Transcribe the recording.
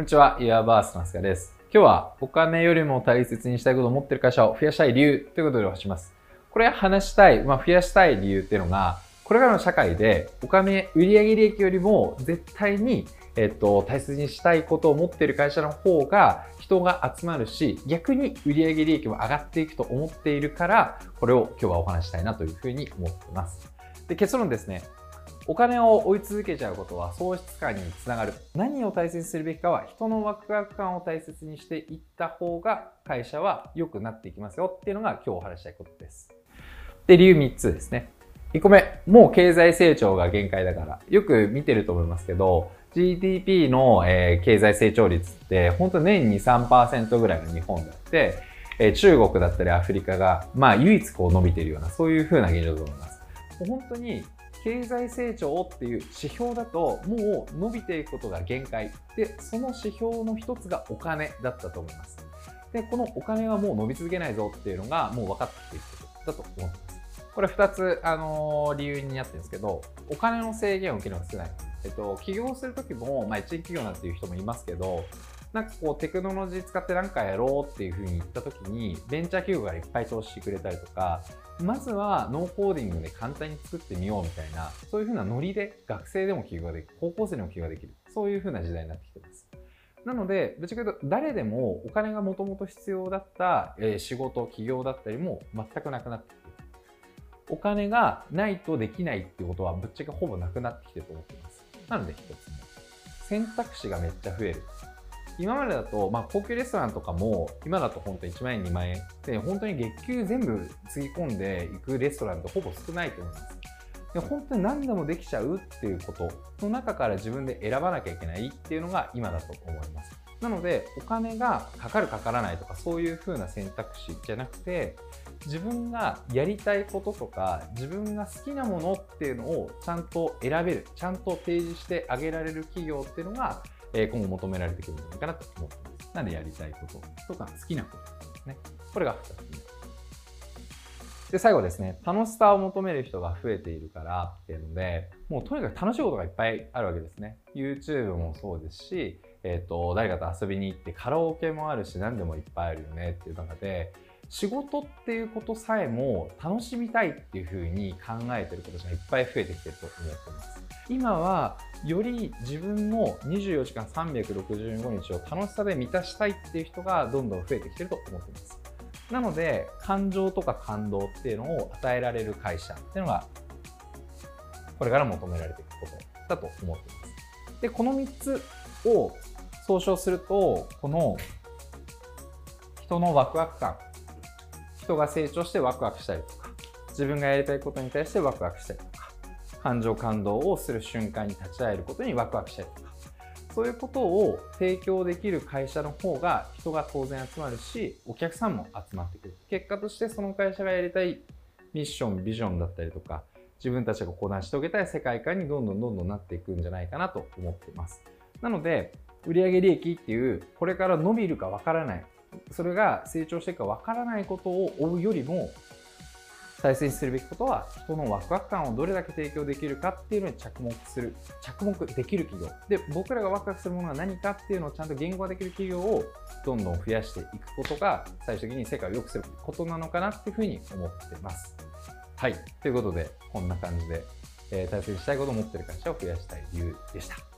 こんにちは、イヤーバースのすかです。今日はお金よりも大切にしたいことを持ってる会社を増やしたい理由ということでお話します。これ話したい、まあ、増やしたい理由っていうのが、これからの社会でお金、売上利益よりも絶対に、えっと、大切にしたいことを持っている会社の方が人が集まるし、逆に売上利益も上がっていくと思っているから、これを今日はお話したいなというふうに思っています。で結論ですね。お金を追い続けちゃうことは喪失感につながる。何を大切にするべきかは人のワクワク感を大切にしていった方が会社は良くなっていきますよっていうのが今日お話したいことです。で、理由3つですね。1個目、もう経済成長が限界だから。よく見てると思いますけど、GDP の、え、経済成長率って本当年に3%ぐらいの日本だって、え、中国だったりアフリカが、まあ唯一こう伸びてるような、そういう風な現状だと思います。本当に経済成長っていう指標だともう伸びていくことが限界。でその指標の一つがお金だったと思います。でこのお金はもう伸び続けないぞっていうのがもう分かっていることだと思います。これ2つ、あのー、理由になってるんですけどお金の制限を受けるのが少ない、えっと、起業する時も、まあ、一時企業なんていう人もいますけどなんかこうテクノロジー使って何かやろうっていうふうに言った時にベンチャー企業がいっぱい投資してくれたりとかまずはノーコーディングで簡単に作ってみようみたいなそういうふうなノリで学生でも起業ができる高校生でも起業ができるそういうふうな時代になってきてます。なのでぶっちゃけ言うと誰でもお金がもともと必要だった、え仕事起業だったりも全くなくなってきてお金がないとできないっていうことはぶっちゃけほぼなくなってきてると思っています。なので一つ目選択肢がめっちゃ増える。今までだと、まあ、高級レストランとかも、今だと本当1万円、2万円で、本当に月給全部つぎ込んでいくレストランってほぼ少ないと思います。で本当に何でもできちゃうっていうことの中から自分で選ばなきゃいけないっていうのが今だと思います。なので、お金がかかるかからないとかそういう風な選択肢じゃなくて、自分がやりたいこととか、自分が好きなものっていうのをちゃんと選べる、ちゃんと提示してあげられる企業っていうのが、え今後求められてくるんじゃないかなと思ってます。なんでやりたいこととか好きなことですね。これが2つ目。で、最後ですね、楽しさを求める人が増えているからっていうので、もうとにかく楽しいことがいっぱいあるわけですね。YouTube もそうですし、えっ、ー、と、誰かと遊びに行ってカラオケもあるし、何でもいっぱいあるよねっていう中で、仕事っていうことさえも楽しみたいっていうふうに考えてる子たちがいっぱい増えてきてると思ってます。今はより自分の24時間365日を楽しさで満たしたいっていう人がどんどん増えてきてると思ってます。なので感情とか感動っていうのを与えられる会社っていうのがこれから求められていくことだと思っています。で、この3つを総称すると、この人のワクワク感、人が成長してワクワクしたりとか、自分がやりたいことに対してワクワクしたりとか、感情感動をする瞬間に立ち会えることにワクワクしたりとか、そういうことを提供できる会社の方が人が当然集まるし、お客さんも集まってくる。結果としてその会社がやりたいミッション、ビジョンだったりとか、自分たちがこう成し遂げたい世界観にどんどんどんどんなっていくんじゃないかなと思っています。なので、売上利益っていう、これから伸びるかわからない、それが成長していくかわからないことを追うよりも、大切にするべきことは人のワクワク感をどれだけ提供できるかっていうのに着目する着目できる企業。で僕らがワクワクするものは何かっていうのをちゃんと言語化できる企業をどんどん増やしていくことが最終的に世界を良くすることなのかなっていうふうに思ってます。はい。ということでこんな感じで、えー、大切にしたいことを持ってる会社を増やしたい理由でした。